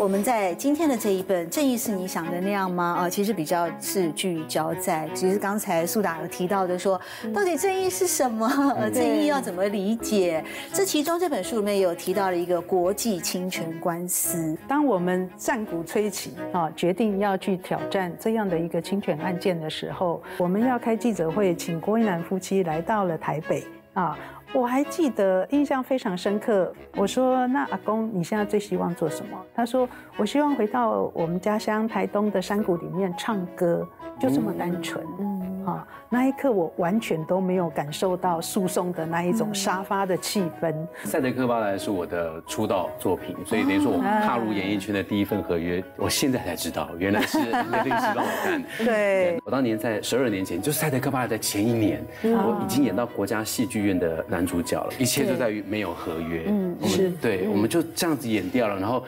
我们在今天的这一本《正义是你想的那样吗》啊，其实比较是聚焦在，其实刚才苏达有提到的说，到底正义是什么？正义要怎么理解？这其中这本书里面有提到了一个国际侵权官司。当我们战鼓吹起啊，决定要去挑战这样的一个侵权案件的时候，我们要开记者会，请郭一南夫妻来到了台北啊。我还记得，印象非常深刻。我说：“那阿公，你现在最希望做什么？”他说：“我希望回到我们家乡台东的山谷里面唱歌，就这么单纯。”嗯，啊，那一刻我完全都没有感受到诉讼的那一种沙发的气氛。赛德克巴莱是我的出道作品，所以等于说我踏入演艺圈的第一份合约，我现在才知道，原来是那律师帮我看。对，我当年在十二年前，就是赛德克巴莱在前一年，我已经演到国家戏剧院的男。男主角了，一切都在于没有合约。嗯，是对，我们就这样子演掉了。然后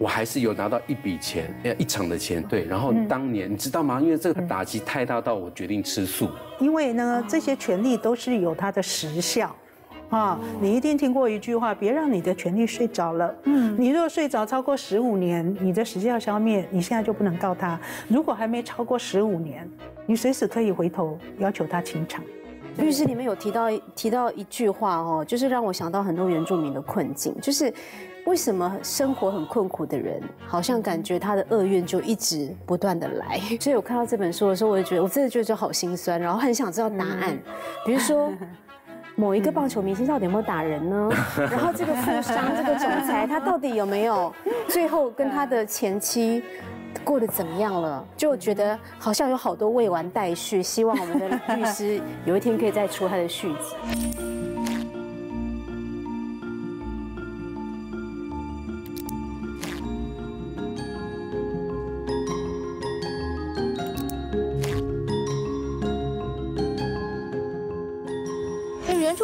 我还是有拿到一笔钱，一场的钱。对，然后当年你知道吗？因为这个打击太大，到我决定吃素。因为呢，这些权利都是有它的时效啊。你一定听过一句话：别让你的权利睡着了。嗯，你若睡着超过十五年，你的时效消灭，你现在就不能告他。如果还没超过十五年，你随时可以回头要求他清偿。律师里面有提到提到一句话哦，就是让我想到很多原住民的困境，就是为什么生活很困苦的人，好像感觉他的厄运就一直不断的来。所以我看到这本书的时候，我就觉得我真的觉得就好心酸，然后很想知道答案。比如说 某一个棒球明星到底有没有打人呢？然后这个富商这个总裁他到底有没有最后跟他的前妻？过得怎么样了？就觉得好像有好多未完待续，希望我们的律师有一天可以再出他的续集。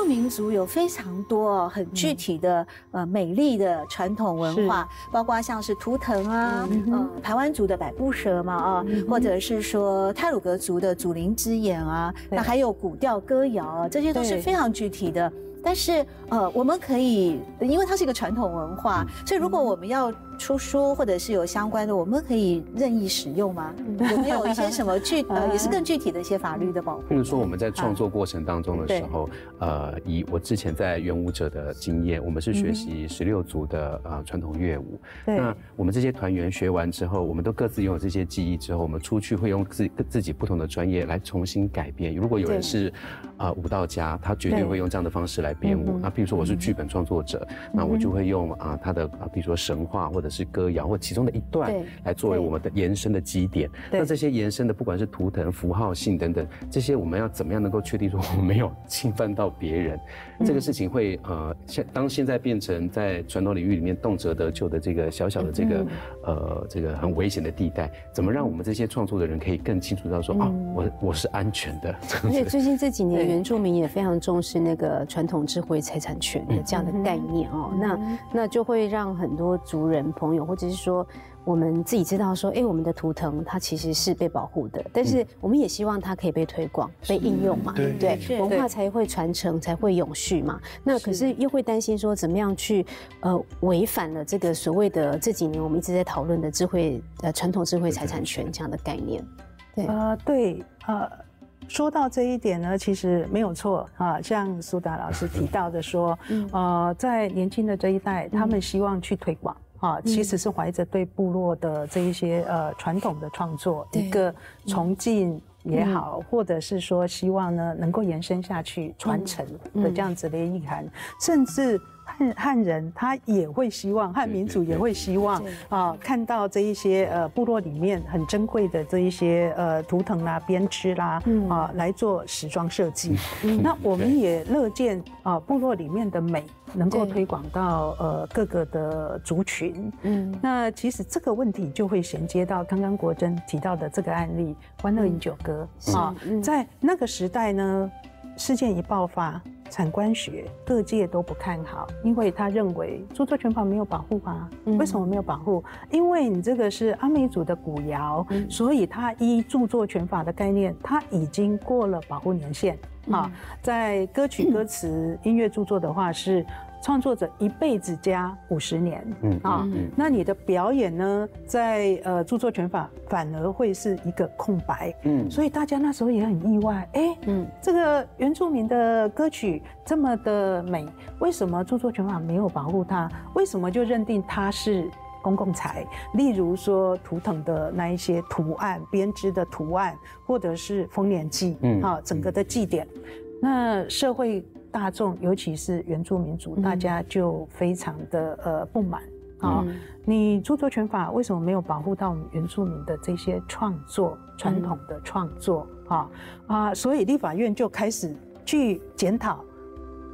民族有非常多很具体的呃美丽的传统文化，包括像是图腾啊，嗯，台湾族的百步蛇嘛啊，或者是说泰鲁格族的祖灵之眼啊，那还有古调歌谣啊，这些都是非常具体的。但是呃，我们可以，因为它是一个传统文化，所以如果我们要。出书或者是有相关的，我们可以任意使用吗？有没有一些什么具 呃，也是更具体的一些法律的保护？比如说我们在创作过程当中的时候，呃，以我之前在元舞者的经验，我们是学习十六族的呃传统乐舞。那我们这些团员学完之后，我们都各自拥有这些记忆之后，我们出去会用自自己不同的专业来重新改编。如果有人是啊舞蹈家，他绝对会用这样的方式来编舞。那比如说我是剧本创作者，那我就会用啊他的啊比如说神话或者。是歌谣或其中的一段来作为我们的延伸的基点。那这些延伸的，不管是图腾、符号性等等，这些我们要怎么样能够确定说我们没有侵犯到别人？这个事情会呃，现当现在变成在传统领域里面动辄得救的这个小小的这个呃这个很危险的地带，怎么让我们这些创作的人可以更清楚到说啊，我我是安全的。而且最近这几年，原住民也非常重视那个传统智慧财产权的这样的概念哦。那那就会让很多族人。朋友，或者是说，我们自己知道说，哎，我们的图腾它其实是被保护的，但是我们也希望它可以被推广、被应用嘛，对不对？文化才会传承，才会永续嘛。那可是又会担心说，怎么样去呃违反了这个所谓的这几年我们一直在讨论的智慧呃传统智慧财产权这样的概念？对啊，对啊。说到这一点呢，其实没有错啊。像苏达老师提到的说，嗯呃，在年轻的这一代，他们希望去推广。啊，其实是怀着对部落的这一些呃传统的创作一个崇敬也好，或者是说希望呢能够延伸下去传承的这样子的意涵，甚至。汉汉人他也会希望，汉民族也会希望啊，看到这一些呃部落里面很珍贵的这一些呃图腾啦、编织啦啊来做时装设计。那我们也乐见啊部落里面的美能够推广到呃各个的族群。嗯，那其实这个问题就会衔接到刚刚国珍提到的这个案例《欢乐饮酒歌》啊，在那个时代呢，事件一爆发。产官学各界都不看好，因为他认为著作权法没有保护啊。为什么没有保护？因为你这个是阿美族的古谣，所以它依著作权法的概念，它已经过了保护年限啊。在歌曲 歌词、音乐著作的话是。创作者一辈子加五十年，嗯啊，那你的表演呢，在呃著作权法反而会是一个空白，嗯，所以大家那时候也很意外，哎，嗯，这个原住民的歌曲这么的美，为什么著作权法没有保护它？为什么就认定它是？公共财，例如说图腾的那一些图案、编织的图案，或者是丰年祭，嗯，啊，整个的祭典，那社会大众，尤其是原住民族，大家就非常的呃不满啊。你著作权法为什么没有保护到我们原住民的这些创作、传统的创作啊？啊，所以立法院就开始去检讨。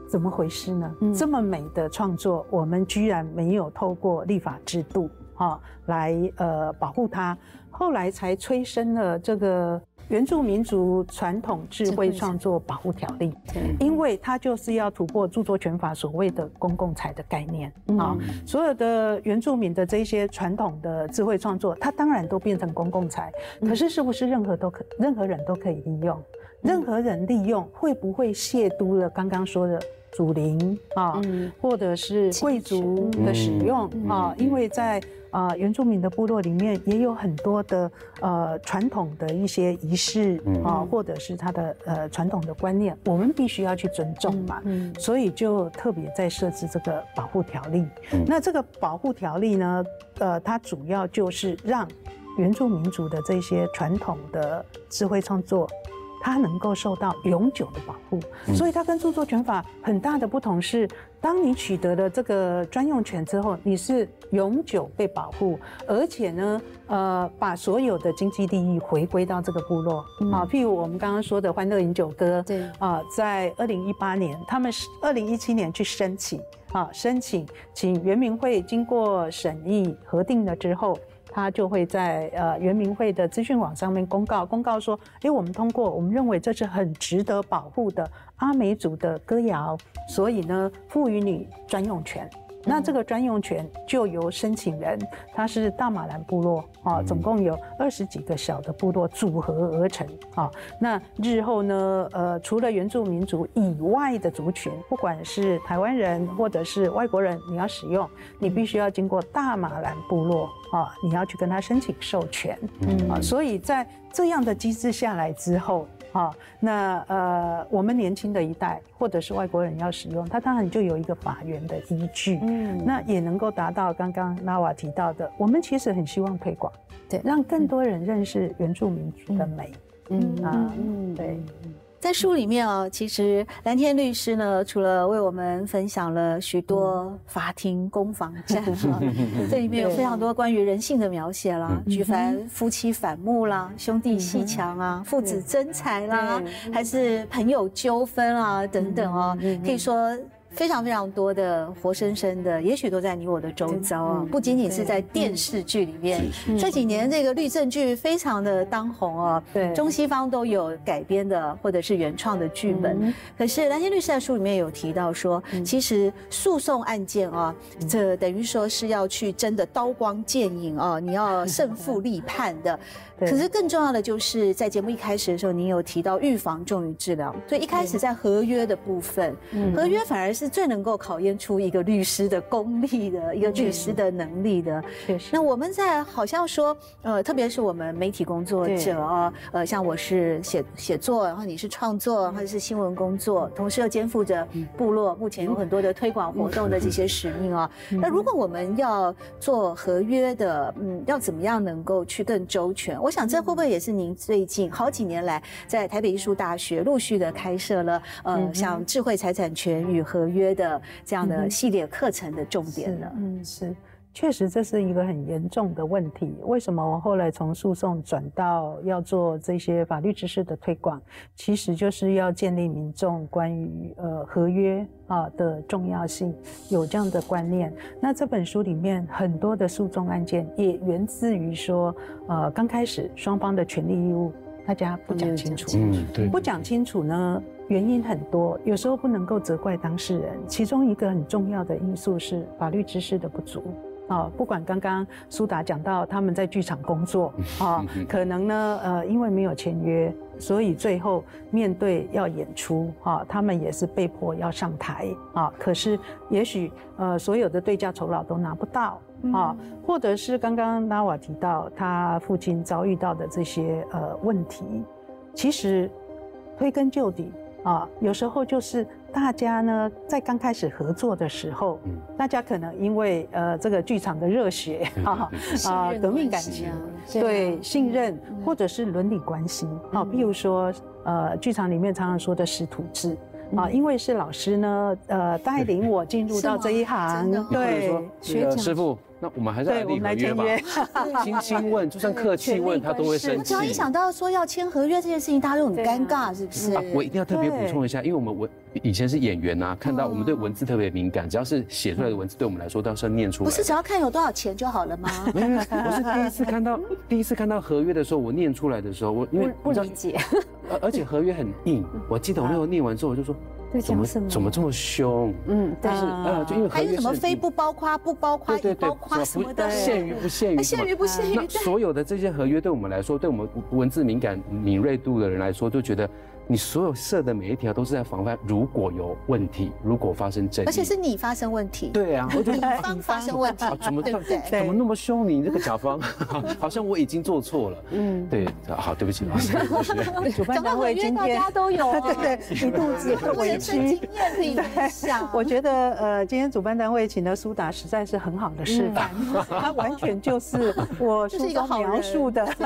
怎么回事呢？这么美的创作，我们居然没有透过立法制度哈来呃保护它，后来才催生了这个原住民族传统智慧创作保护条例。因为它就是要突破著作权法所谓的公共财的概念啊，所有的原住民的这些传统的智慧创作，它当然都变成公共财。可是是不是任何都可任何人都可以利用？任何人利用会不会亵渎了刚刚说的？祖灵啊，或者是贵族的使用啊，因为在啊原住民的部落里面也有很多的呃传统的一些仪式啊，或者是他的呃传统的观念，我们必须要去尊重嘛，所以就特别在设置这个保护条例。那这个保护条例呢，呃，它主要就是让原住民族的这些传统的智慧创作。它能够受到永久的保护，所以它跟著作权法很大的不同是，当你取得了这个专用权之后，你是永久被保护，而且呢，呃，把所有的经济利益回归到这个部落啊。譬如我们刚刚说的《欢乐饮酒歌》，对啊，在二零一八年，他们是二零一七年去申请啊，申请请原民会经过审议核定了之后。他就会在呃原民会的资讯网上面公告，公告说，哎，我们通过，我们认为这是很值得保护的阿美族的歌谣，所以呢，赋予你专用权。那这个专用权就由申请人，他是大马兰部落啊，总共有二十几个小的部落组合而成啊。那日后呢，呃，除了原住民族以外的族群，不管是台湾人或者是外国人，你要使用，你必须要经过大马兰部落啊，你要去跟他申请授权啊。所以在这样的机制下来之后。好，那呃，我们年轻的一代或者是外国人要使用，它当然就有一个法源的依据，嗯，那也能够达到刚刚拉瓦提到的，我们其实很希望推广，对，让更多人认识原住民族的美，嗯。啊，嗯，对。在书里面哦，其实蓝天律师呢，除了为我们分享了许多法庭攻防战哈，这里面有非常多关于人性的描写啦，举凡夫妻反目啦、兄弟戏强啊、父子争财啦，还是朋友纠纷啊等等哦，可以说。非常非常多的活生生的，也许都在你我的周遭啊，不仅仅是在电视剧里面。这几年这个律政剧非常的当红哦，对，中西方都有改编的或者是原创的剧本。可是蓝天律师在书里面有提到说，其实诉讼案件啊，这等于说是要去真的刀光剑影啊，你要胜负 立判的。可是更重要的就是在节目一开始的时候，您有提到预防重于治疗，所以一开始在合约的部分，合约反而是最能够考验出一个律师的功力的一个律师的能力的。那我们在好像说，呃，特别是我们媒体工作者啊，呃，像我是写写作，然后你是创作或者是新闻工作，同时又肩负着部落目前有很多的推广活动的这些使命啊。那如果我们要做合约的，嗯，要怎么样能够去更周全？我。想这会不会也是您最近好几年来在台北艺术大学陆续的开设了呃像智慧财产权与合约的这样的系列课程的重点呢？嗯，是。确实，这是一个很严重的问题。为什么我后来从诉讼转到要做这些法律知识的推广？其实就是要建立民众关于呃合约啊的重要性，有这样的观念。那这本书里面很多的诉讼案件也源自于说，呃，刚开始双方的权利义务大家不讲清楚。嗯，对。不讲清楚呢，原因很多，有时候不能够责怪当事人。其中一个很重要的因素是法律知识的不足。啊，不管刚刚苏达讲到他们在剧场工作 啊，可能呢，呃，因为没有签约，所以最后面对要演出啊，他们也是被迫要上台啊。可是也许呃，所有的对价酬劳都拿不到啊，或者是刚刚拉瓦提到他父亲遭遇到的这些呃问题，其实推根究底啊，有时候就是。大家呢，在刚开始合作的时候，大家可能因为呃这个剧场的热血 啊啊革命感情，对信任或者是伦理关系啊，譬如说呃剧场里面常常说的师徒制啊，因为是老师呢呃带领我进入到这一行，对。学师傅。那我们还是来立合约吧。轻轻问，就算客气问，他都会生气。只要一想到说要签合约这件事情，大家都很尴尬，是不是？我一定要特别补充一下，因为我们文以前是演员呐，看到我们对文字特别敏感，只要是写出来的文字，对我们来说都是要念出来。不是只要看有多少钱就好了吗？没有，我是第一次看到，第一次看到合约的时候，我念出来的时候，我因为不理解，而而且合约很硬。我记得我那时候念完之后，我就说。怎么怎么这么凶？嗯，但是呃，就因为还有什么非不包括不包括对包括什么的，限于不限于限于不限于。那所有的这些合约对我们来说，对我们文字敏感敏锐度的人来说，就觉得。你所有设的每一条都是在防范，如果有问题，如果发生争议，而且是你发生问题。对啊，我觉得方发生问题，怎么对不对？怎么那么凶？你这个甲方，好像我已经做错了。嗯，对，好，对不起，老师。主办单位今天大家都有，对 对，一肚子委屈。对，我觉得呃，今天主办单位请的苏达实在是很好的示范，他完全就是我书中描述的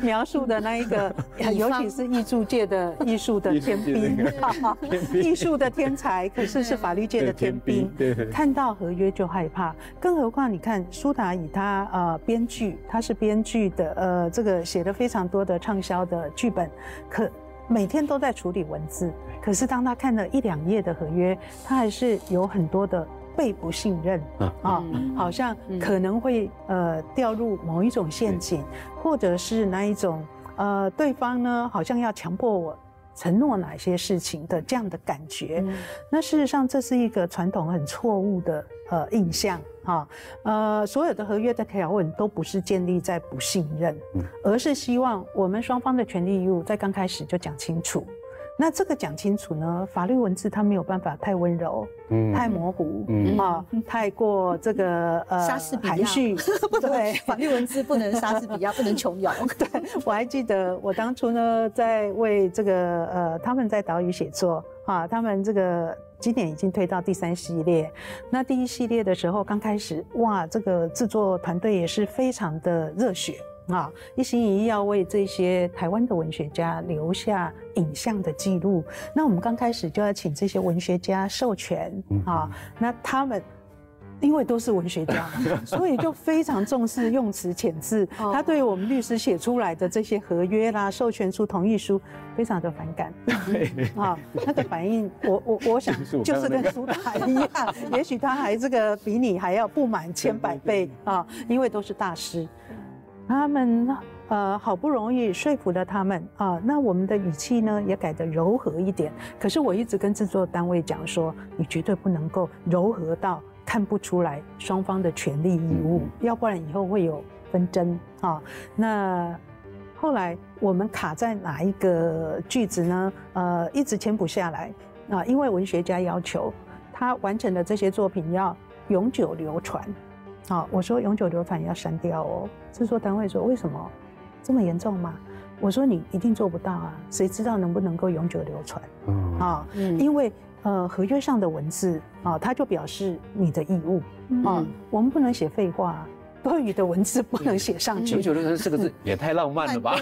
描述的那一个，尤其是艺术界的艺。术的天兵，艺术的天才，可是是法律界的天兵。看到合约就害怕，更何况你看苏达以他呃编剧，他是编剧的，呃这个写的非常多的畅销的剧本，可每天都在处理文字。可是当他看了一两页的合约，他还是有很多的被不信任啊，好像可能会呃掉入某一种陷阱，或者是那一种呃对方呢好像要强迫我。承诺哪些事情的这样的感觉，那事实上这是一个传统很错误的呃印象哈，呃，所有的合约的条文都不是建立在不信任，而是希望我们双方的权利义务在刚开始就讲清楚。那这个讲清楚呢？法律文字它没有办法太温柔，嗯，太模糊，嗯啊，太过这个呃含蓄，对，法律文字不能莎士比亚，不能琼瑶。对，我还记得我当初呢，在为这个呃他们在岛屿写作啊，他们这个今年已经推到第三系列。那第一系列的时候刚开始，哇，这个制作团队也是非常的热血。啊，一心一意要为这些台湾的文学家留下影像的记录。那我们刚开始就要请这些文学家授权啊，那他们因为都是文学家，所以就非常重视用词遣字。他对我们律师写出来的这些合约啦、授权书、同意书，非常的反感。啊，那个反应，我我我想就是跟苏打一样，也许他还这个比你还要不满千百倍啊，因为都是大师。他们呃好不容易说服了他们啊，那我们的语气呢也改得柔和一点。可是我一直跟制作单位讲说，你绝对不能够柔和到看不出来双方的权利义务，要不然以后会有纷争啊。那后来我们卡在哪一个句子呢？呃，一直签不下来啊，因为文学家要求他完成的这些作品要永久流传。好，我说永久流传要删掉哦。制作单位说为什么这么严重吗？我说你一定做不到啊，谁知道能不能够永久流传？嗯，啊，因为呃合约上的文字啊，它就表示你的义务啊，我们不能写废话。多余的文字不能写上去。九九六三四个字 也太浪漫了吧？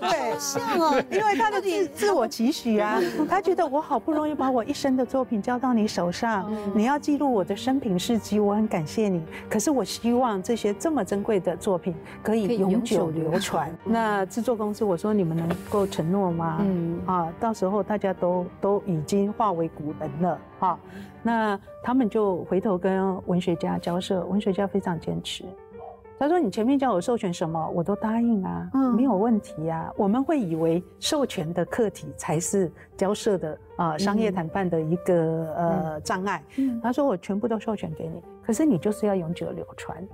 对，像哦，因为他的自自我期许啊，他觉得我好不容易把我一生的作品交到你手上，你要记录我的生平事迹，我很感谢你。可是我希望这些这么珍贵的作品可以永久流传。那制作公司我说你们能够承诺吗？嗯啊，到时候大家都都已经化为古人了啊。那他们就回头跟文学家交涉，文学家非常坚持，他说：“你前面叫我授权什么，我都答应啊，没有问题啊。我们会以为授权的课题才是交涉的啊商业谈判的一个呃障碍。他说我全部都授权给你，可是你就是要永久流传，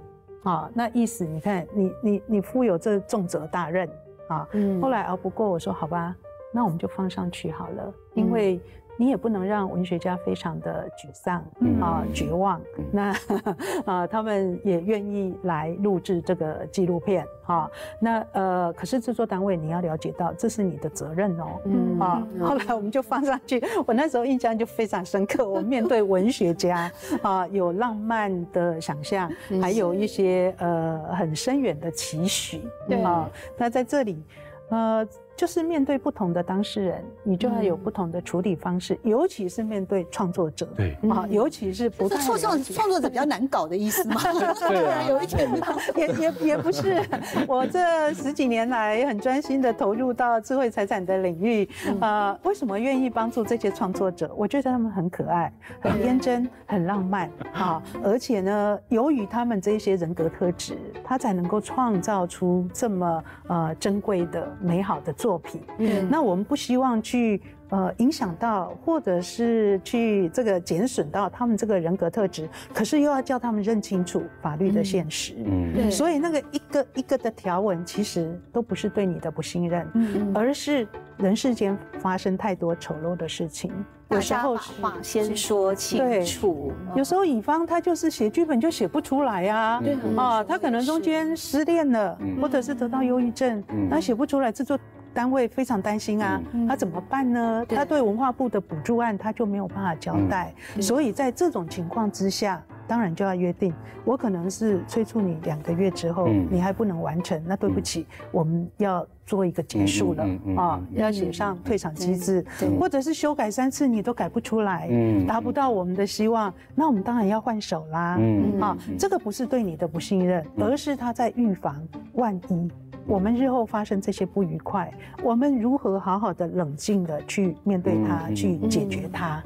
啊，那意思你看你你你负有这重责大任啊。后来熬不过，我说好吧，那我们就放上去好了，因为。”你也不能让文学家非常的沮丧啊、绝望。那 啊，他们也愿意来录制这个纪录片啊。那呃，可是制作单位你要了解到，这是你的责任哦。嗯啊，后来我们就放上去。我那时候印象就非常深刻。我面对文学家啊，有浪漫的想象，还有一些呃很深远的期许。对啊，那在这里，呃。就是面对不同的当事人，你就要有不同的处理方式，尤其是面对创作者，对啊，尤其是不创创创作者比较难搞的意思吗？对啊，有一点也也也不是。我这十几年来很专心的投入到智慧财产的领域，呃，为什么愿意帮助这些创作者？我觉得他们很可爱、很天真、很浪漫啊，而且呢，由于他们这些人格特质，他才能够创造出这么呃珍贵的、美好的。作品，嗯，那我们不希望去呃影响到，或者是去这个减损到他们这个人格特质，可是又要叫他们认清楚法律的现实，嗯，对，所以那个一个一个的条文其实都不是对你的不信任，嗯，而是人世间发生太多丑陋的事情，有时候话先说清楚，有时候乙方他就是写剧本就写不出来呀，对。啊，他可能中间失恋了，或者是得到忧郁症，他写不出来制作。单位非常担心啊，他怎么办呢？他对文化部的补助案他就没有办法交代，所以在这种情况之下，当然就要约定，我可能是催促你两个月之后，你还不能完成，那对不起，我们要做一个结束了啊，要写上退场机制，或者是修改三次你都改不出来，达不到我们的希望，那我们当然要换手啦，啊，这个不是对你的不信任，而是他在预防万一。我们日后发生这些不愉快，我们如何好好的冷静的去面对它，去解决它？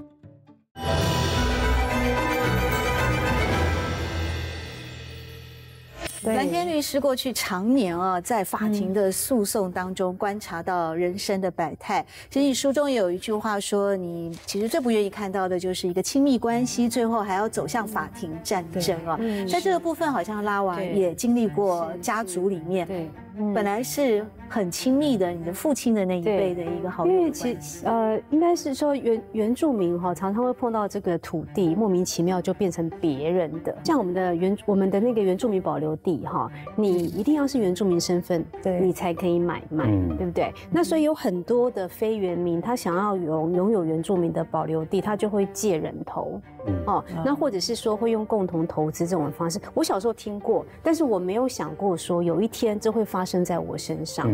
蓝天律师过去常年啊，在法庭的诉讼当中观察到人生的百态。其实你书中有一句话说，你其实最不愿意看到的就是一个亲密关系最后还要走向法庭战争啊。在这个部分，好像拉娃也经历过家族里面。本来是很亲密的，你的父亲的那一辈的一个好友，因为其实呃，应该是说原原住民哈，常常会碰到这个土地莫名其妙就变成别人的，像我们的原我们的那个原住民保留地哈，你一定要是原住民身份，对，你才可以买卖，对不对？那所以有很多的非原民，他想要拥拥有原住民的保留地，他就会借人头。哦，那或者是说会用共同投资这种方式，我小时候听过，但是我没有想过说有一天这会发生在我身上，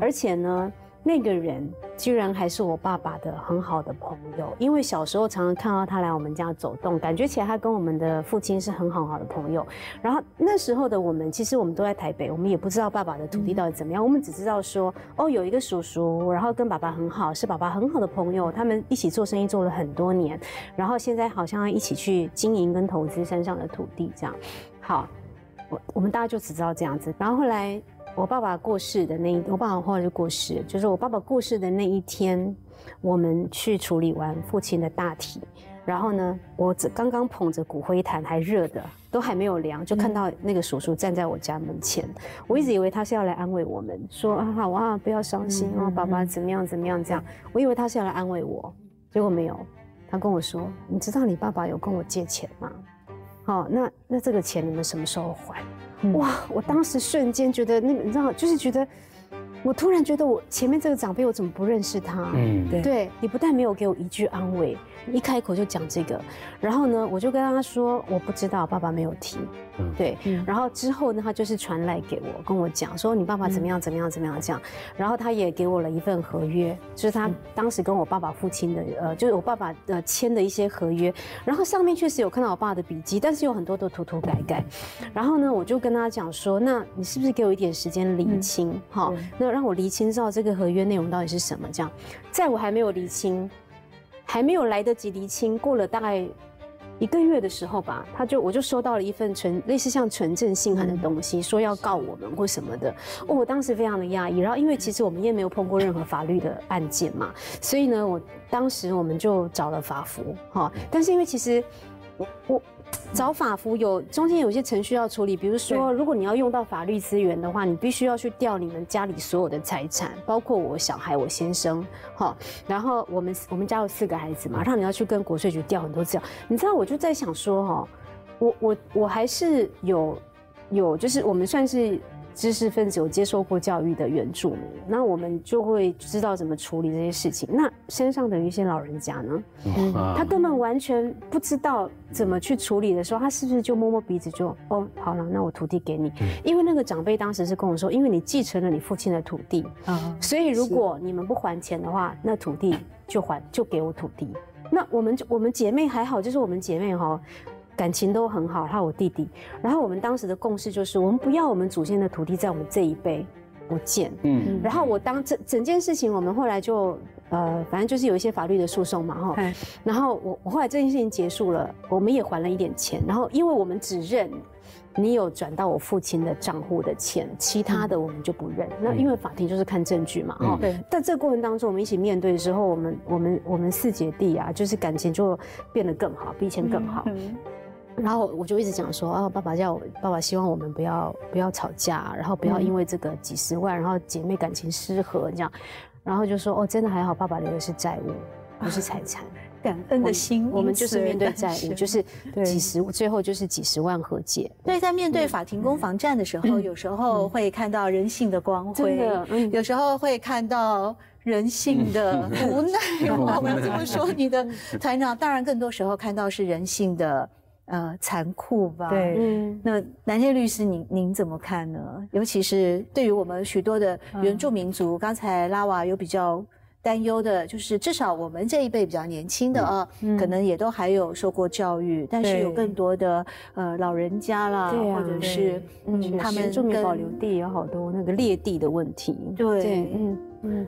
而且呢。那个人居然还是我爸爸的很好的朋友，因为小时候常常看到他来我们家走动，感觉起来他跟我们的父亲是很好好的朋友。然后那时候的我们，其实我们都在台北，我们也不知道爸爸的土地到底怎么样，我们只知道说，哦，有一个叔叔，然后跟爸爸很好，是爸爸很好的朋友，他们一起做生意做了很多年，然后现在好像要一起去经营跟投资山上的土地这样。好，我我们大家就只知道这样子，然后后来。我爸爸过世的那一，我爸爸后来就过世，就是我爸爸过世的那一天，我们去处理完父亲的大体，然后呢，我只刚刚捧着骨灰坛还热的，都还没有凉，就看到那个叔叔站在我家门前。我一直以为他是要来安慰我们，说啊好啊，不要伤心啊，爸爸怎么样怎么样这样。我以为他是要来安慰我，结果没有，他跟我说，你知道你爸爸有跟我借钱吗？好，那那这个钱你们什么时候还？哇！我当时瞬间觉得，那个你知道，就是觉得，我突然觉得，我前面这个长辈，我怎么不认识他？嗯，对，你不但没有给我一句安慰。一开口就讲这个，然后呢，我就跟他说我不知道，爸爸没有提。对，然后之后呢，他就是传来给我，跟我讲说你爸爸怎么样怎么样怎么样这样，然后他也给我了一份合约，就是他当时跟我爸爸父亲的，呃，就是我爸爸呃签的一些合约，然后上面确实有看到我爸的笔记，但是有很多都涂涂改改。然后呢，我就跟他讲说，那你是不是给我一点时间理清？好，那让我理清知道这个合约内容到底是什么？这样，在我还没有理清。还没有来得及厘清，过了大概一个月的时候吧，他就我就收到了一份纯类似像纯正信函的东西，说要告我们或什么的。哦，我当时非常的压抑。然后因为其实我们也没有碰过任何法律的案件嘛，所以呢，我当时我们就找了法服哈。但是因为其实我我。找法服有中间有些程序要处理，比如说，如果你要用到法律资源的话，你必须要去调你们家里所有的财产，包括我小孩、我先生，哈，然后我们我们家有四个孩子嘛，然后你要去跟国税局调很多资料。你知道，我就在想说，哈，我我我还是有有，就是我们算是。知识分子有接受过教育的原住民，那我们就会知道怎么处理这些事情。那山上的一些老人家呢，他根本完全不知道怎么去处理的时候，他是不是就摸摸鼻子就哦，好了，那我土地给你。因为那个长辈当时是跟我说，因为你继承了你父亲的土地，所以如果你们不还钱的话，那土地就还就给我土地。那我们我们姐妹还好，就是我们姐妹哈。感情都很好，还有我弟弟。然后我们当时的共识就是，我们不要我们祖先的土地在我们这一辈不见。嗯。然后我当整整件事情，我们后来就呃，反正就是有一些法律的诉讼嘛，哈。然后我我后来这件事情结束了，我们也还了一点钱。然后因为我们只认你有转到我父亲的账户的钱，其他的我们就不认。那因为法庭就是看证据嘛，哈。对。在这个过程当中，我们一起面对的时候，我们我们我们四姐弟啊，就是感情就变得更好，比以前更好。嗯。然后我就一直讲说啊，爸爸叫我爸爸希望我们不要不要吵架，然后不要因为这个几十万，然后姐妹感情失和这样，然后就说哦，真的还好，爸爸留的是债务，不是财产，感恩的心，我们就是面对债务，就是几十，最后就是几十万和解。所以在面对法庭攻防战的时候，有时候会看到人性的光辉，有时候会看到人性的无奈。我们怎么说？你的团长，当然更多时候看到是人性的。呃，残酷吧？对，嗯，那南天律师，您您怎么看呢？尤其是对于我们许多的原住民族，刚才拉瓦有比较担忧的，就是至少我们这一辈比较年轻的啊，可能也都还有受过教育，但是有更多的呃老人家啦，或者是嗯，他们原住民保留地有好多那个裂地的问题，对，嗯嗯。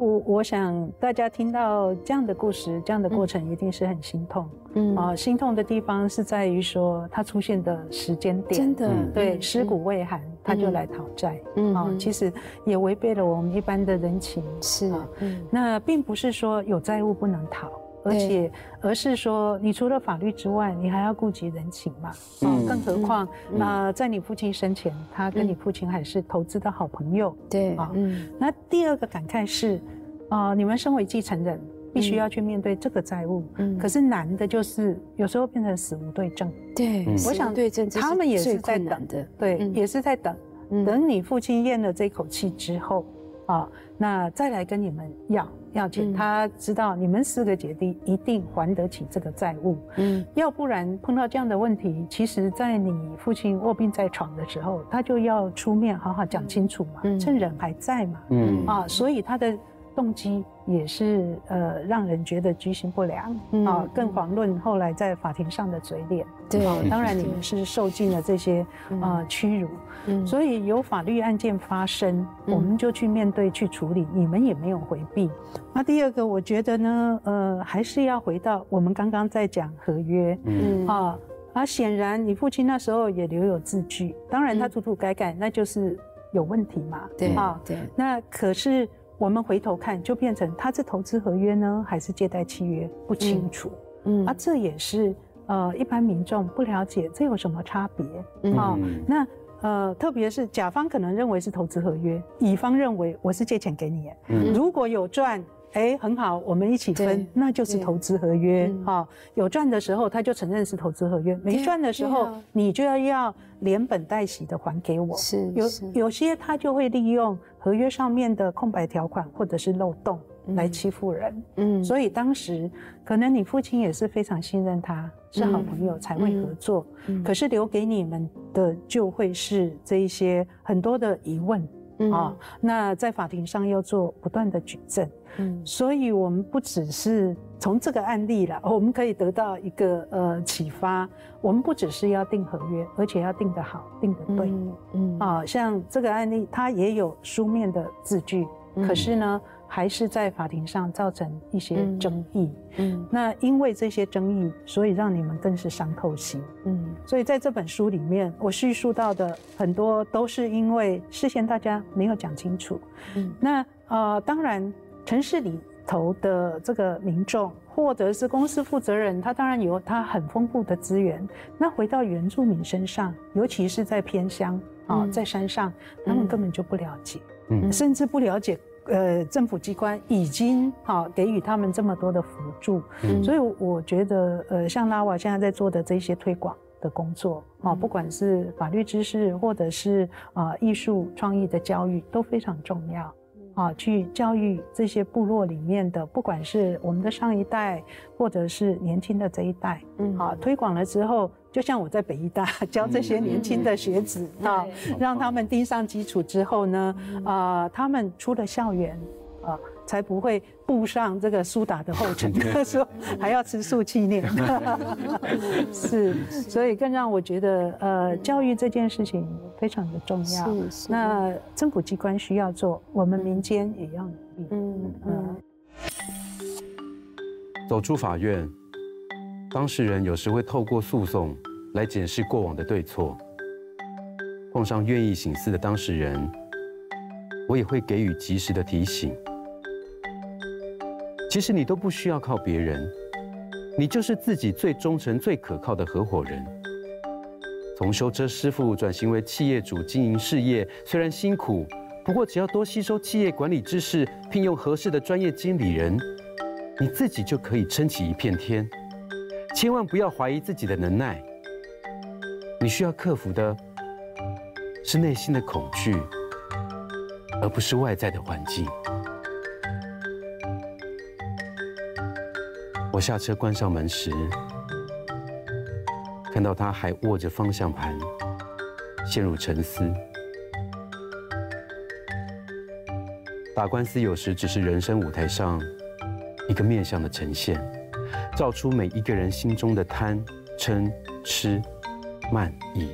我我想大家听到这样的故事，这样的过程一定是很心痛。嗯啊，心痛的地方是在于说它出现的时间点，真的对尸骨未寒他就来讨债。嗯啊，其实也违背了我们一般的人情。是啊，那并不是说有债务不能讨。而且，而是说，你除了法律之外，你还要顾及人情嘛？嗯，更何况，那在你父亲生前，他跟你父亲还是投资的好朋友。对啊，嗯。那第二个感慨是，啊，你们身为继承人，必须要去面对这个债务。嗯。可是难的就是，有时候变成死无对证。对，我想对证，他们也是在等的。对，也是在等，等你父亲咽了这口气之后，啊，那再来跟你们要。要钱，他知道你们四个姐弟一定还得起这个债务，嗯，要不然碰到这样的问题，其实，在你父亲卧病在床的时候，他就要出面好好讲清楚嘛，趁人还在嘛，嗯啊，所以他的。动机也是呃让人觉得居心不良啊，更遑论后来在法庭上的嘴脸。对，当然你们是受尽了这些呃屈辱，所以有法律案件发生，我们就去面对去处理，你们也没有回避。那第二个，我觉得呢，呃，还是要回到我们刚刚在讲合约，嗯。啊，啊，显然你父亲那时候也留有字据，当然他涂涂改改，那就是有问题嘛，对啊，对，那可是。我们回头看，就变成他是投资合约呢，还是借贷契约？不清楚。嗯，啊，这也是呃一般民众不了解这有什么差别啊？那呃，特别是甲方可能认为是投资合约，乙方认为我是借钱给你。嗯，如果有赚。哎，很好，我们一起分，那就是投资合约哈。有赚的时候，他就承认是投资合约；没赚的时候，你就要要连本带息的还给我。是，有有些他就会利用合约上面的空白条款或者是漏洞来欺负人。嗯，所以当时可能你父亲也是非常信任他，是好朋友才会合作。可是留给你们的就会是这一些很多的疑问。啊，那在法庭上要做不断的举证，嗯，所以我们不只是从这个案例了，我们可以得到一个呃启发，我们不只是要定合约，而且要定得好，定得对，嗯，啊，像这个案例，它也有书面的字据，可是呢，还是在法庭上造成一些争议。嗯，那因为这些争议，所以让你们更是伤透心。嗯，所以在这本书里面，我叙述到的很多都是因为事先大家没有讲清楚。嗯，那呃，当然城市里头的这个民众。或者是公司负责人，他当然有他很丰富的资源。那回到原住民身上，尤其是在偏乡啊，在山上，他们根本就不了解，甚至不了解呃政府机关已经好给予他们这么多的辅助。所以我觉得呃，像拉瓦现在在做的这些推广的工作啊，不管是法律知识或者是啊艺术创意的教育，都非常重要。啊，去教育这些部落里面的，不管是我们的上一代，或者是年轻的这一代，嗯，啊，推广了之后，就像我在北医大 教这些年轻的学子啊，让他们钉上基础之后呢，啊，他们出了校园，啊。才不会步上这个苏打的后尘，说还要吃素纪念，是，所以更让我觉得，呃，教育这件事情非常的重要。那政府机关需要做，我们民间也要努力。嗯嗯。走出法院，当事人有时会透过诉讼来检视过往的对错。碰上愿意醒思的当事人，我也会给予及时的提醒。其实你都不需要靠别人，你就是自己最忠诚、最可靠的合伙人。从修车师傅转型为企业主经营事业，虽然辛苦，不过只要多吸收企业管理知识，聘用合适的专业经理人，你自己就可以撑起一片天。千万不要怀疑自己的能耐，你需要克服的是内心的恐惧，而不是外在的环境。我下车关上门时，看到他还握着方向盘，陷入沉思。打官司有时只是人生舞台上一个面相的呈现，照出每一个人心中的贪、嗔、痴、慢、疑。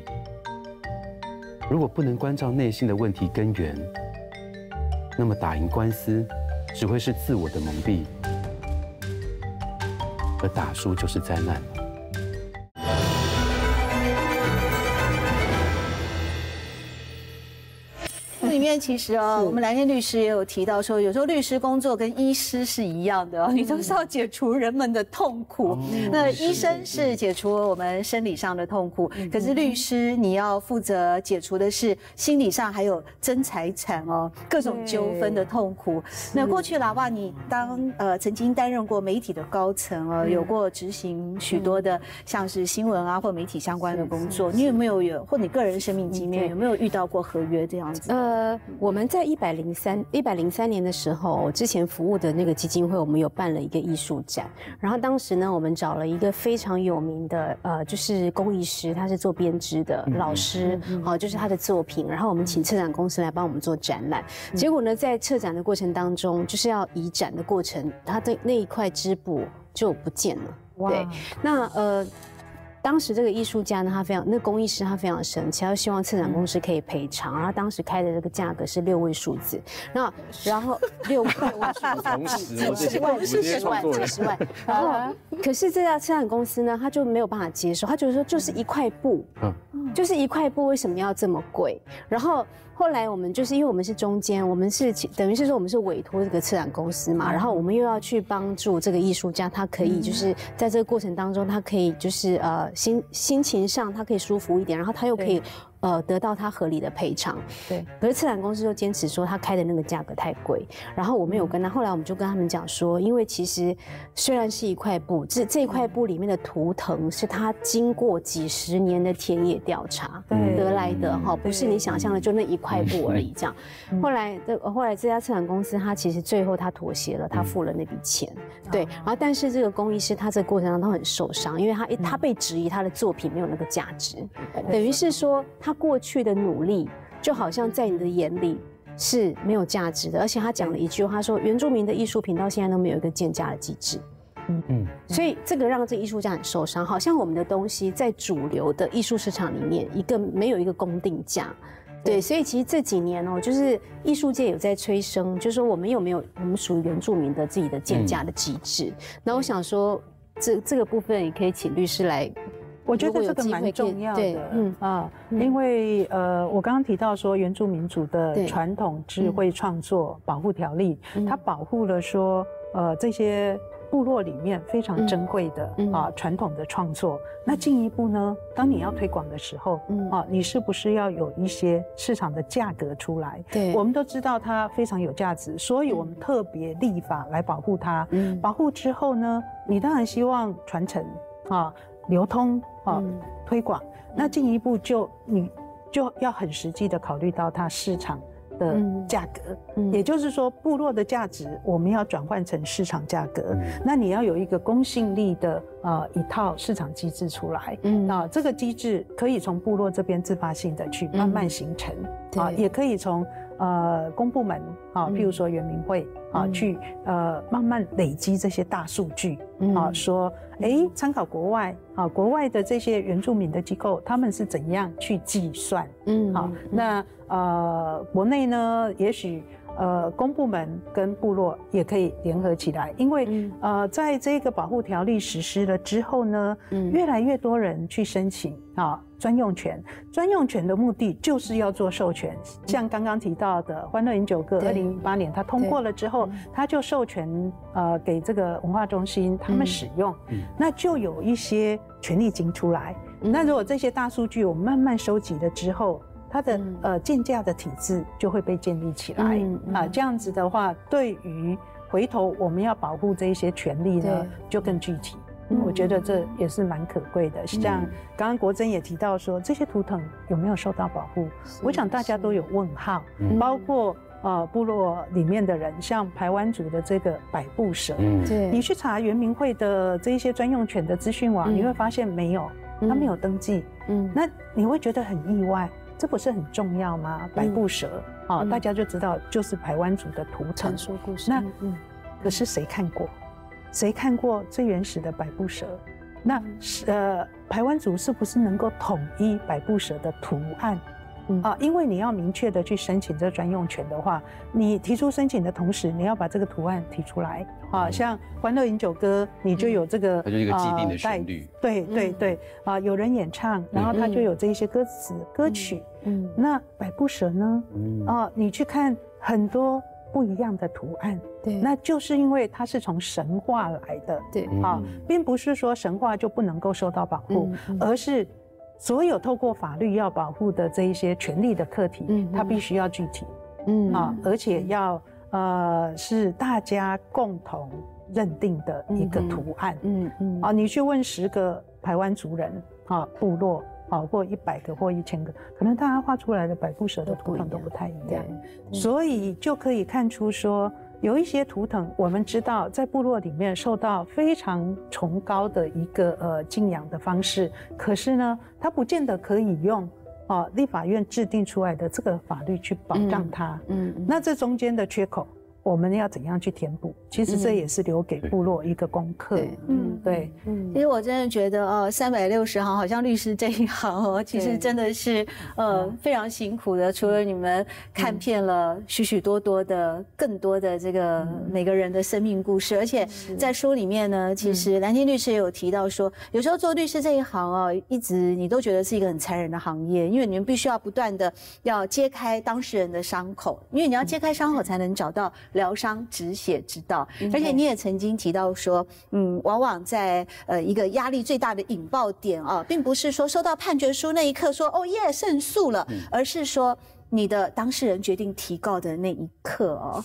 如果不能关照内心的问题根源，那么打赢官司只会是自我的蒙蔽。而打输就是灾难。其实哦，我们蓝天律师也有提到说，有时候律师工作跟医师是一样的，你都是要解除人们的痛苦。那医生是解除我们生理上的痛苦，可是律师你要负责解除的是心理上还有争财产哦，各种纠纷的痛苦。那过去喇叭，你当呃曾经担任过媒体的高层哦，有过执行许多的像是新闻啊或媒体相关的工作，你有没有有或你个人生命经验有没有遇到过合约这样子？呃。呃，我们在一百零三一百零三年的时候，之前服务的那个基金会，我们有办了一个艺术展。然后当时呢，我们找了一个非常有名的呃，就是工艺师，他是做编织的老师，好，就是他的作品。然后我们请策展公司来帮我们做展览。结果呢，在策展的过程当中，就是要移展的过程，他的那一块织布就不见了。对，那呃。当时这个艺术家呢，他非常那工艺师他非常神奇，他希望策展公司可以赔偿，然后当时开的这个价格是六位数字，那然后 六位数字，几十万、几十万、几十万，然后可是这家策展公司呢，他就没有办法接受，他觉得说就是一块布，嗯，就是一块布为什么要这么贵？然后。后来我们就是因为我们是中间，我们是等于是说我们是委托这个策展公司嘛，然后我们又要去帮助这个艺术家，他可以就是在这个过程当中，他可以就是呃心心情上他可以舒服一点，然后他又可以。呃，得到他合理的赔偿。对，可是策展公司就坚持说他开的那个价格太贵。然后我们有跟他，后来我们就跟他们讲说，因为其实虽然是一块布，这这块布里面的图腾是他经过几十年的田野调查得来的哈，不是你想象的就那一块布而已。这样，后来这后来这家策展公司他其实最后他妥协了，他付了那笔钱。对，然后但是这个工艺师他这个过程当中很受伤，因为他他被质疑他的作品没有那个价值，等于是说。他过去的努力，就好像在你的眼里是没有价值的。而且他讲了一句话，说原住民的艺术品到现在都没有一个建价的机制。嗯嗯，所以这个让这艺术家很受伤。好像我们的东西在主流的艺术市场里面，一个没有一个公定价。对，所以其实这几年哦，就是艺术界有在催生，就是说我们有没有我们属于原住民的自己的建价的机制？那我想说，这这个部分也可以请律师来。我觉得这个蛮重要的，嗯啊，因为呃，我刚刚提到说原住民族的传统智慧创作保护条例，它保护了说呃这些部落里面非常珍贵的啊传统的创作。那进一步呢，当你要推广的时候，啊，你是不是要有一些市场的价格出来？对，我们都知道它非常有价值，所以我们特别立法来保护它。保护之后呢，你当然希望传承啊。流通啊，推广，那进一步就你就要很实际的考虑到它市场的价格，也就是说部落的价值我们要转换成市场价格，那你要有一个公信力的呃一套市场机制出来，嗯。那这个机制可以从部落这边自发性的去慢慢形成，啊，也可以从。呃，公部门啊，譬如说圆明会啊，去呃慢慢累积这些大数据啊，说哎，参考国外啊，国外的这些原住民的机构，他们是怎样去计算？嗯，好，那呃，国内呢，也许。呃，公部门跟部落也可以联合起来，因为呃，在这个保护条例实施了之后呢，嗯越来越多人去申请啊专用权。专用权的目的就是要做授权，像刚刚提到的《欢乐饮酒歌》，二零零八年它通过了之后，它就授权呃给这个文化中心他们使用，那就有一些权利金出来。那如果这些大数据我们慢慢收集了之后，它的呃建价的体制就会被建立起来。啊，这样子的话，对于回头我们要保护这一些权利呢，就更具体。我觉得这也是蛮可贵的。像刚刚国珍也提到说，这些图腾有没有受到保护？我想大家都有问号，包括呃部落里面的人，像排湾族的这个百步蛇，对，你去查原民会的这一些专用权的资讯网，你会发现没有，他没有登记。嗯，那你会觉得很意外。这不是很重要吗？百步蛇啊，大家就知道就是台湾族的图腾。传说故事。那可是谁看过？谁看过最原始的百步蛇？那是呃，台湾族是不是能够统一百步蛇的图案？啊，因为你要明确的去申请这专用权的话，你提出申请的同时，你要把这个图案提出来。啊，像《欢乐饮酒歌》，你就有这个，它就一个既定的旋律。对对对，啊，有人演唱，然后它就有这些歌词歌曲。嗯，那百步蛇呢？嗯，哦，你去看很多不一样的图案。对，那就是因为它是从神话来的。对，啊，并不是说神话就不能够受到保护，而是。所有透过法律要保护的这一些权利的课题，嗯，它必须要具体，嗯。啊，而且要呃是大家共同认定的一个图案，嗯嗯。啊，你去问十个台湾族人啊部落啊或一百个或一千个，可能大家画出来的百步蛇的图腾都不太一样，所以就可以看出说。有一些图腾，我们知道在部落里面受到非常崇高的一个呃敬仰的方式，可是呢，它不见得可以用哦立法院制定出来的这个法律去保障它。嗯，那这中间的缺口。我们要怎样去填补？其实这也是留给部落一个功课。嗯，对。嗯，其实我真的觉得，哦，三百六十行，好像律师这一行哦，其实真的是呃非常辛苦的。除了你们看遍了许许多多的、更多的这个每个人的生命故事，而且在书里面呢，其实蓝天律师也有提到说，有时候做律师这一行哦，一直你都觉得是一个很残忍的行业，因为你们必须要不断的要揭开当事人的伤口，因为你要揭开伤口才能找到。疗伤止血之道，而且你也曾经提到说，嗯，往往在呃一个压力最大的引爆点啊，并不是说收到判决书那一刻说哦耶胜诉了，而是说你的当事人决定提告的那一刻哦，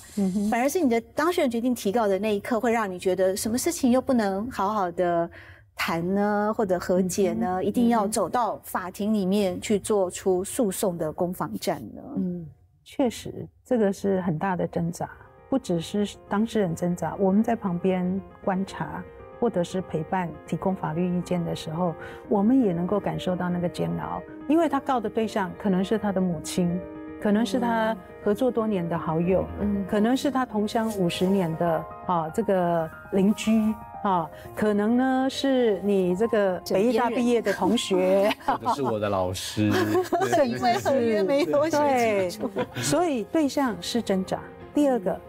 反而是你的当事人决定提告的那一刻，会让你觉得什么事情又不能好好的谈呢，或者和解呢，一定要走到法庭里面去做出诉讼的攻防战呢？嗯，确实，这个是很大的挣扎。不只是当事人挣扎，我们在旁边观察，或者是陪伴、提供法律意见的时候，我们也能够感受到那个煎熬。因为他告的对象可能是他的母亲，可能是他合作多年的好友，嗯，可能是他同乡五十年的啊这个邻居啊，可能呢是你这个北医大毕业的同学，或者是我的老师，因为合约没有写清楚。所以对象是挣扎。第二个，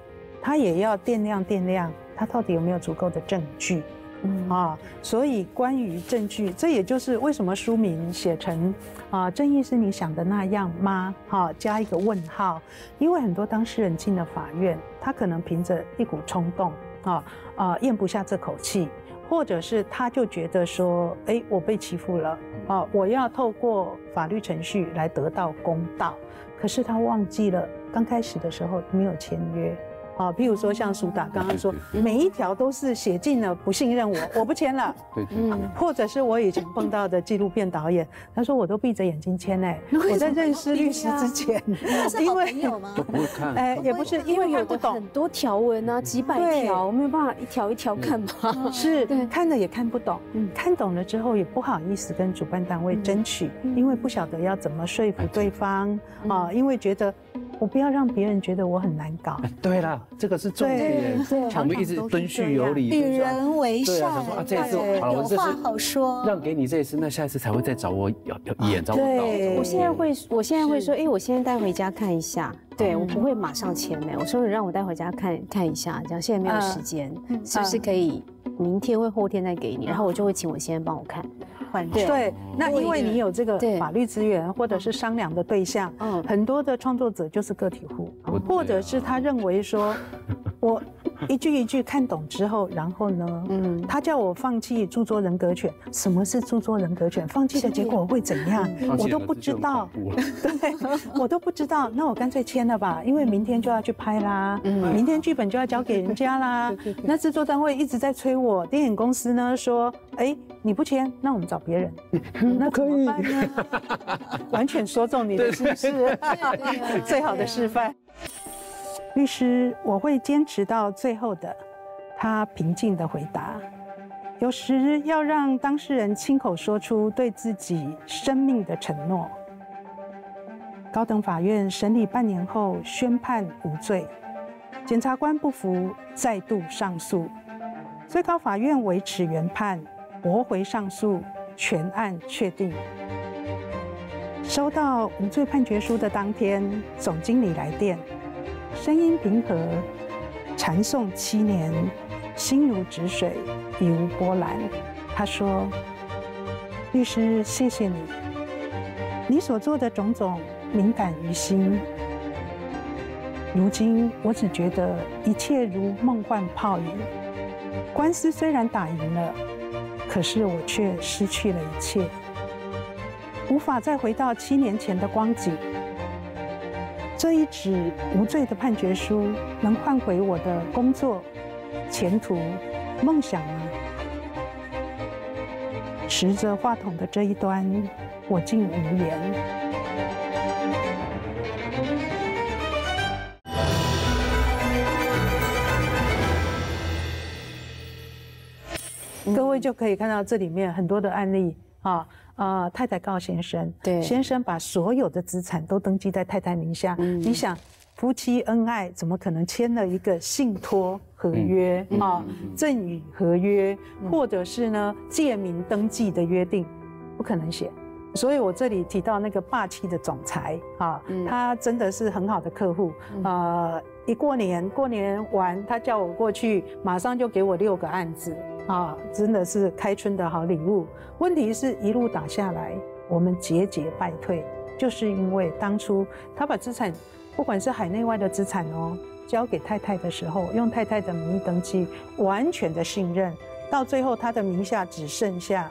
他也要掂量掂量，他到底有没有足够的证据。啊，所以关于证据，这也就是为什么书名写成啊，正义是你想的那样吗？哈，加一个问号，因为很多当事人进了法院，他可能凭着一股冲动啊啊，咽不下这口气，或者是他就觉得说，哎，我被欺负了啊，我要透过法律程序来得到公道，可是他忘记了刚开始的时候没有签约。啊，譬如说像苏打刚刚说，每一条都是写进了不信任我，我不签了。对，嗯，或者是我以前碰到的纪录片导演，他说我都闭着眼睛签哎，我在认识律师之前，因为都不会看，哎，也不是因为有不懂。很多条文啊，几百条，我没有办法一条一条看嘛。是，看了也看不懂，看懂了之后也不好意思跟主办单位争取，因为不晓得要怎么说服对。方啊，因为觉得。我不要让别人觉得我很难搞。对了，这个是重点。我们一直敦叙有礼，与人为善。啊，这次有话好说，让给你这一次，那下一次才会再找我要要演找我到。我现在会，我现在会说，哎，我现在带回家看一下。对我不会马上签的，我说你让我带回家看看一下，这样现在没有时间，是不是可以明天或后天再给你？然后我就会请我先生帮我看。对，那因为你有这个法律资源，或者是商量的对象，嗯，很多的创作者就是个体户，或者是他认为说，我 一句一句看懂之后，然后呢，嗯，他叫我放弃著作人格权。什么是著作人格权？放弃的结果会怎样？我都不知道，对，我都不知道。那我干脆签了吧，因为明天就要去拍啦，明天剧本就要交给人家啦。那制作单位一直在催我，电影公司呢说，哎，你不签，那我们找。别人那可以完全说中你的是不是最好的示范？律师，我会坚持到最后的。他平静的回答。有时要让当事人亲口说出对自己生命的承诺。高等法院审理半年后宣判无罪，检察官不服，再度上诉，最高法院维持原判，驳回上诉。全案确定。收到无罪判决书的当天，总经理来电，声音平和，禅诵七年，心如止水，已无波澜。他说：“律师，谢谢你，你所做的种种，敏感于心。如今我只觉得一切如梦幻泡影。官司虽然打赢了。”可是我却失去了一切，无法再回到七年前的光景。这一纸无罪的判决书能换回我的工作、前途、梦想吗？持着话筒的这一端，我竟无言。各位就可以看到这里面很多的案例啊，呃，太太告先生，对，先生把所有的资产都登记在太太名下。你想，夫妻恩爱，怎么可能签了一个信托合约啊、赠与合约，或者是呢借名登记的约定，不可能写。所以我这里提到那个霸气的总裁啊，他真的是很好的客户啊。一过年，过年完，他叫我过去，马上就给我六个案子。啊，真的是开春的好礼物。问题是一路打下来，我们节节败退，就是因为当初他把资产，不管是海内外的资产哦，交给太太的时候，用太太的名义登记，完全的信任，到最后他的名下只剩下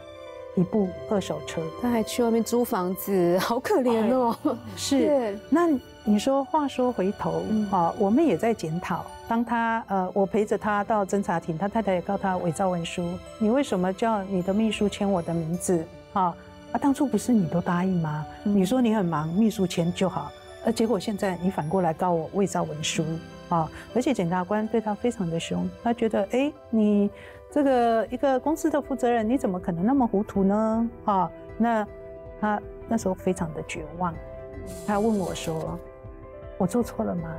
一部二手车，他还去外面租房子，好可怜哦。是，那。你说，话说回头啊，我们也在检讨。当他呃，我陪着他到侦查庭，他太太也告他伪造文书。你为什么叫你的秘书签我的名字？啊啊，当初不是你都答应吗？你说你很忙，秘书签就好。而结果现在你反过来告我伪造文书啊！而且检察官对他非常的凶，他觉得哎，你这个一个公司的负责人，你怎么可能那么糊涂呢？啊，那他那时候非常的绝望，他问我说。我做错了吗？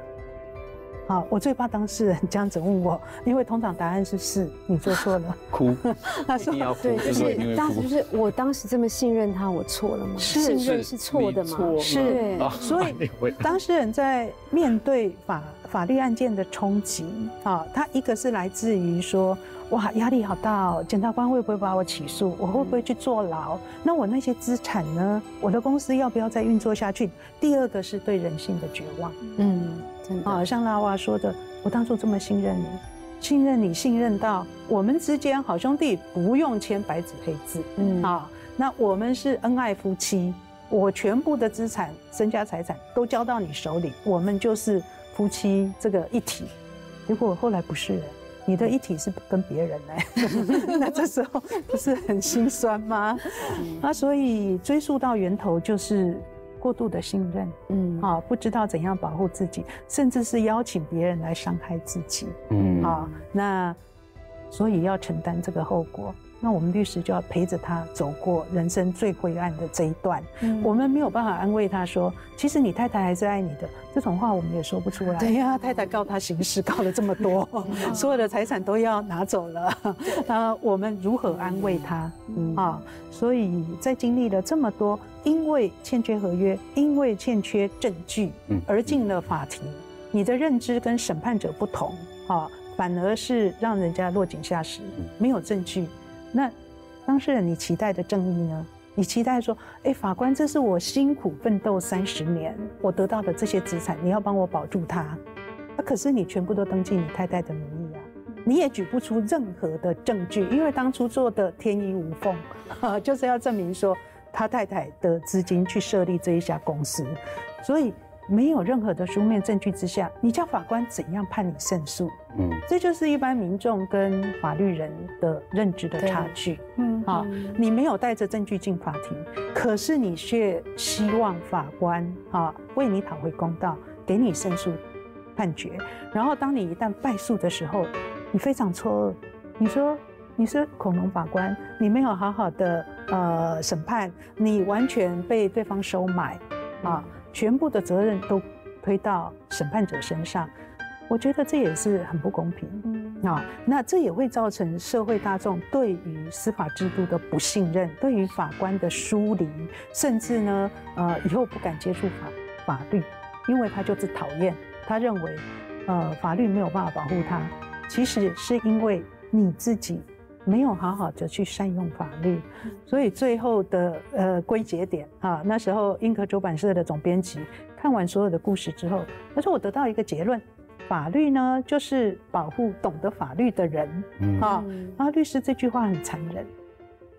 好，我最怕当事人这样子问我，因为通常答案是是，你做错了，哭，他说要哭，对，就就是当时就。是我当时这么信任他，我错了吗？是信任是错的吗？是所以 当事人在面对法法律案件的冲击啊，它一个是来自于说，哇，压力好大哦，检察官会不会把我起诉？我会不会去坐牢？那我那些资产呢？我的公司要不要再运作下去？第二个是对人性的绝望嗯，真的。啊，像拉娃说的，我当初这么信任你，信任你，信任到我们之间好兄弟不用签白纸黑字，嗯啊，那我们是恩爱夫妻，我全部的资产、身家财产都交到你手里，我们就是夫妻这个一体。结果后来不是了，你的一体是跟别人哎，那这时候不是很心酸吗？啊，所以追溯到源头就是过度的信任，嗯啊，不知道怎样保护自己，甚至是邀请别人来伤害自己。嗯啊，那所以要承担这个后果。那我们律师就要陪着他走过人生最灰暗的这一段。我们没有办法安慰他说，其实你太太还是爱你的。这种话我们也说不出来。对呀，太太告他刑事，告了这么多，所有的财产都要拿走了。呃，我们如何安慰他？啊，所以在经历了这么多，因为欠缺合约，因为欠缺证据嗯，而进了法庭。你的认知跟审判者不同啊，反而是让人家落井下石，没有证据。那当事人，你期待的正义呢？你期待说，哎，法官，这是我辛苦奋斗三十年，我得到的这些资产，你要帮我保住它。那可是你全部都登记你太太的名义啊，你也举不出任何的证据，因为当初做的天衣无缝，啊，就是要证明说他太太的资金去设立这一家公司，所以没有任何的书面证据之下，你叫法官怎样判你胜诉？嗯这就是一般民众跟法律人的认知的差距。嗯啊，你没有带着证据进法庭，可是你却希望法官啊为你讨回公道，给你胜诉判决。然后当你一旦败诉的时候，你非常错愕，你说你是恐龙法官，你没有好好的呃审判，你完全被对方收买啊，全部的责任都推到审判者身上。我觉得这也是很不公平。嗯啊，那这也会造成社会大众对于司法制度的不信任，对于法官的疏离，甚至呢，呃，以后不敢接触法法律，因为他就是讨厌，他认为，呃，法律没有办法保护他。其实是因为你自己没有好好的去善用法律，所以最后的呃归结点啊，那时候英科出版社的总编辑看完所有的故事之后，他说我得到一个结论。法律呢，就是保护懂得法律的人嗯。啊。然后律师这句话很残忍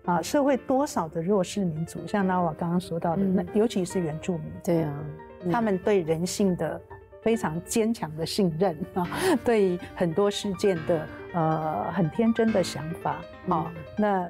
啊，社会多少的弱势民族，像那我刚刚说到的，嗯。那尤其是原住民，对啊，他们对人性的非常坚强的信任 啊，对很多事件的呃很天真的想法啊，那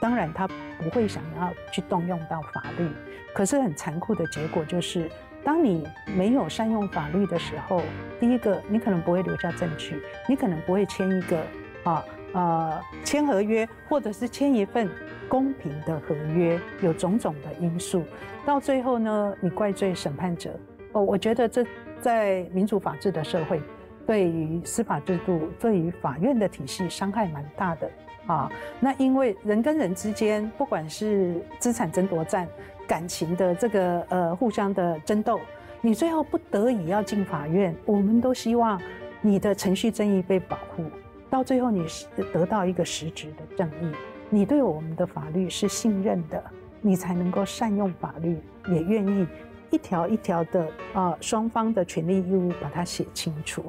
当然他不会想要去动用到法律，可是很残酷的结果就是，当你没有善用法律的时候，第一个你可能不会留下证据，你可能不会签一个啊呃签合约，或者是签一份公平的合约，有种种的因素，到最后呢，你怪罪审判者。哦，我觉得这在民主法治的社会，对于司法制度、对于法院的体系伤害蛮大的啊。那因为人跟人之间，不管是资产争夺战、感情的这个呃互相的争斗，你最后不得已要进法院，我们都希望你的程序正义被保护，到最后你是得到一个实质的正义，你对我们的法律是信任的，你才能够善用法律，也愿意一条一条的啊双方的权利义务把它写清楚。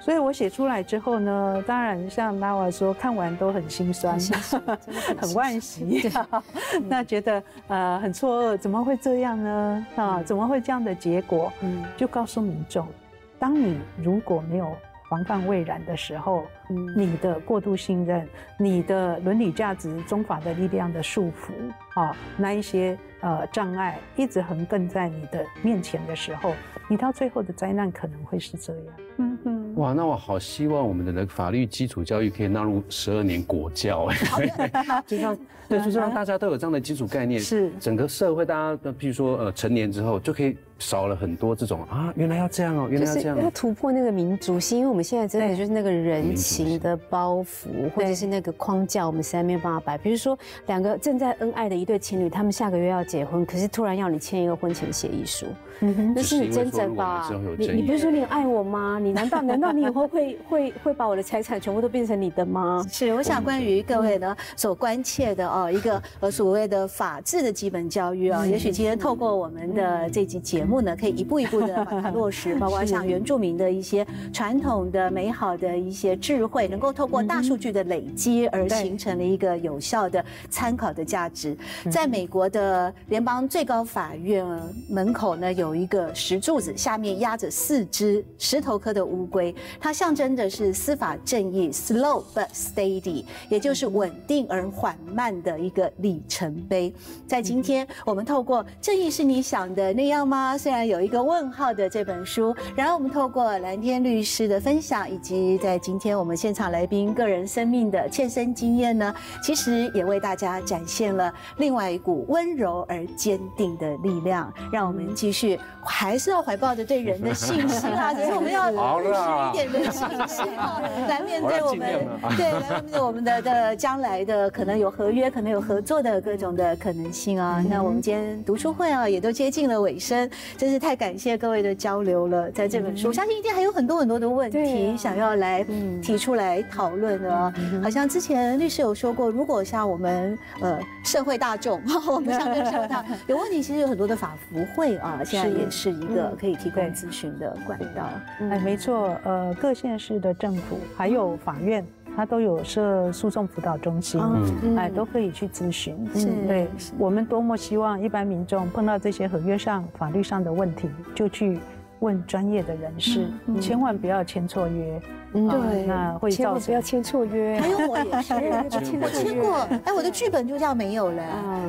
所以我写出来之后呢，当然像拉瓦说，看完都很心酸，很 很心惋惜，那觉得呃很错愕，怎么会这样呢？啊，怎么会这样的结果？嗯。就告诉民众，当你如果没有防范未然的时候，你的过度信任、你的伦理价值、中法的力量的束缚啊，那一些呃障碍一直横亘在你的面前的时候，你到最后的灾难可能会是这样。嗯哼。哇，那我好希望我们的那个法律基础教育可以纳入十二年国教，哎，就像 对，就是让大家都有这样的基础概念，是整个社会大家，譬如说呃成年之后就可以。少了很多这种啊，原来要这样哦，原来要这样。要突破那个民族性，因为我们现在真的就是那个人情的包袱，或者是那个框架，我们实在没有办法摆。比如说，两个正在恩爱的一对情侣，他们下个月要结婚，可是突然要你签一个婚前协议书，那是你真诚吧？你你不是说你爱我吗？你难道难道你以后会 会会把我的财产全部都变成你的吗？是，我想关于各位呢所关切的哦，一个呃所谓的法治的基本教育啊，也许今天透过我们的这集节目呢，可以一步一步的把它落实，包括像原住民的一些传统的美好的一些智慧，能够透过大数据的累积而形成了一个有效的参考的价值。在美国的联邦最高法院门口呢，有有一个石柱子，下面压着四只石头科的乌龟，它象征的是司法正义，slow but steady，也就是稳定而缓慢的一个里程碑。在今天，我们透过《正义是你想的那样吗》，虽然有一个问号的这本书，然后我们透过蓝天律师的分享，以及在今天我们现场来宾个人生命的切身经验呢，其实也为大家展现了另外一股温柔而坚定的力量。让我们继续，还是要怀抱着对人的信心啊！只是我们要 务实一点的信心啊，来面对我们，对，来面对我们的的将来的可能有合约，可能有合作的各种的可能性啊。那我们今天读书会啊，也都接近了尾声，真是太。感谢各位的交流了，在这本书，我相信一定还有很多很多的问题想要来提出来讨论的。好像之前律师有说过，如果像我们呃社会大众，我们像跟社会大有问题，其实有很多的法服会啊，现在也是一个可以提供咨询的管道。哎，没错，呃，各县市的政府还有法院。他都有设诉讼辅导中心，哎，都可以去咨询。对，我们多么希望一般民众碰到这些合约上、法律上的问题，就去问专业的人士，千万不要签错约。对，那会千万不要签错约。还有我也是，我签过，哎，我的剧本就这样没有了。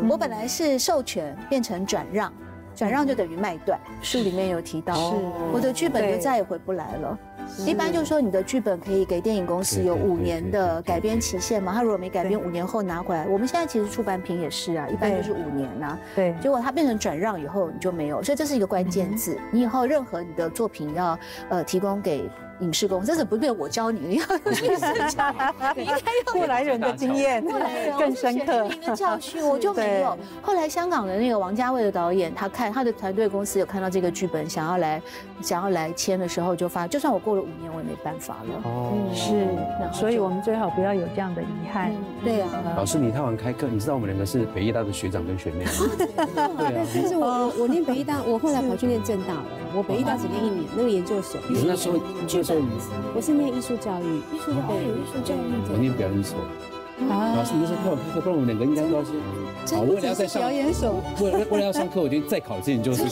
我本来是授权变成转让，转让就等于卖断。书里面有提到，是我的剧本就再也回不来了。一般就是说，你的剧本可以给电影公司有五年的改编期限嘛？他如果没改编，五年后拿回来。我们现在其实出版品也是啊，一般就是五年呐。对。结果它变成转让以后，你就没有，所以这是一个关键字。你以后任何你的作品要呃提供给。影视公司，这是不对我教你？你要去思考，应该用过来人的经验，过来更深刻的教训。我就没有。后来香港的那个王家卫的导演，他看他的团队公司有看到这个剧本，想要来想要来签的时候，就发，就算我过了五年，我也没办法了。哦，是，所以我们最好不要有这样的遗憾。对啊，老师，你太晚开课，你知道我们两个是北医大的学长跟学妹吗？对啊，但是我我念北医大，我后来跑去念正大了。我北医大只念一年，那个研究所。那时候就。我是念艺术教育，艺术教育，艺术教育。我念表演所。老师，你是开我开课，不然我们两个应该都要先。好，为了要再上表演所，为了为了要上课，我决定再考这研究生。